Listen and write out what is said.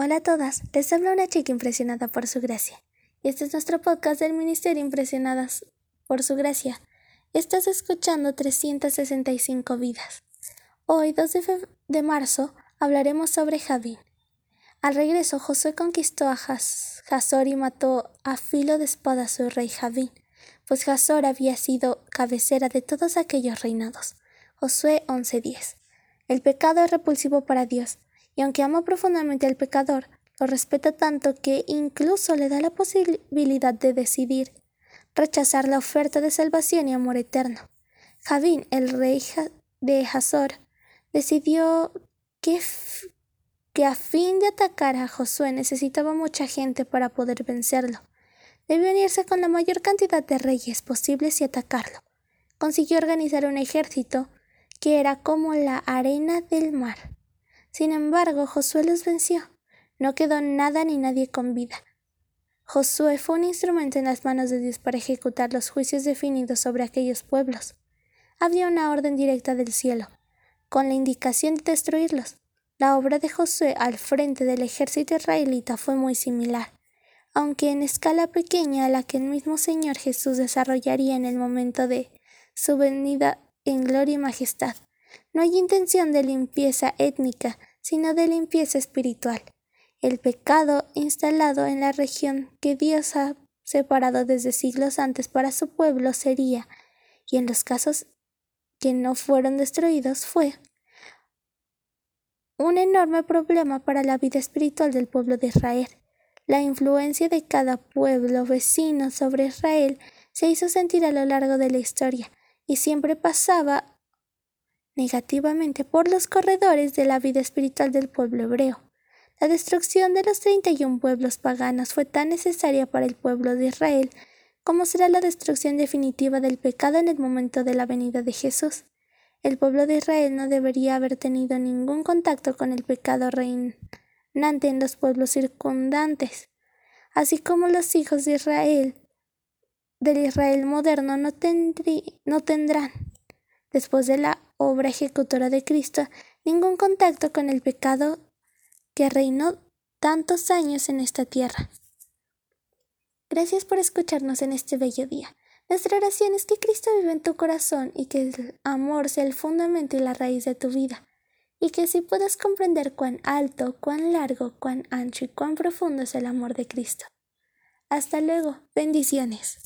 Hola a todas, les habla una chica impresionada por su gracia. Y este es nuestro podcast del Ministerio Impresionadas por su gracia. Estás escuchando 365 vidas. Hoy, 2 de, de marzo, hablaremos sobre Javín. Al regreso, Josué conquistó a Hazor y mató a filo de espada a su rey Javín, pues Hazor había sido cabecera de todos aquellos reinados. Josué 11:10. El pecado es repulsivo para Dios, y aunque ama profundamente al pecador, lo respeta tanto que incluso le da la posibilidad de decidir rechazar la oferta de salvación y amor eterno. Javín, el rey de Hazor, decidió que, que a fin de atacar a Josué necesitaba mucha gente para poder vencerlo. Debió unirse con la mayor cantidad de reyes posibles y atacarlo. Consiguió organizar un ejército que era como la arena del mar. Sin embargo, Josué los venció. No quedó nada ni nadie con vida. Josué fue un instrumento en las manos de Dios para ejecutar los juicios definidos sobre aquellos pueblos. Había una orden directa del cielo, con la indicación de destruirlos. La obra de Josué al frente del ejército israelita fue muy similar, aunque en escala pequeña a la que el mismo Señor Jesús desarrollaría en el momento de su venida en gloria y majestad. No hay intención de limpieza étnica, sino de limpieza espiritual. El pecado instalado en la región que Dios ha separado desde siglos antes para su pueblo sería, y en los casos que no fueron destruidos, fue un enorme problema para la vida espiritual del pueblo de Israel. La influencia de cada pueblo vecino sobre Israel se hizo sentir a lo largo de la historia y siempre pasaba negativamente por los corredores de la vida espiritual del pueblo hebreo. La destrucción de los 31 pueblos paganos fue tan necesaria para el pueblo de Israel como será la destrucción definitiva del pecado en el momento de la venida de Jesús. El pueblo de Israel no debería haber tenido ningún contacto con el pecado reinante en los pueblos circundantes, así como los hijos de Israel del Israel moderno no, no tendrán, después de la obra ejecutora de Cristo, ningún contacto con el pecado que reinó tantos años en esta tierra. Gracias por escucharnos en este bello día. Nuestra oración es que Cristo viva en tu corazón y que el amor sea el fundamento y la raíz de tu vida, y que si puedas comprender cuán alto, cuán largo, cuán ancho y cuán profundo es el amor de Cristo. Hasta luego. Bendiciones.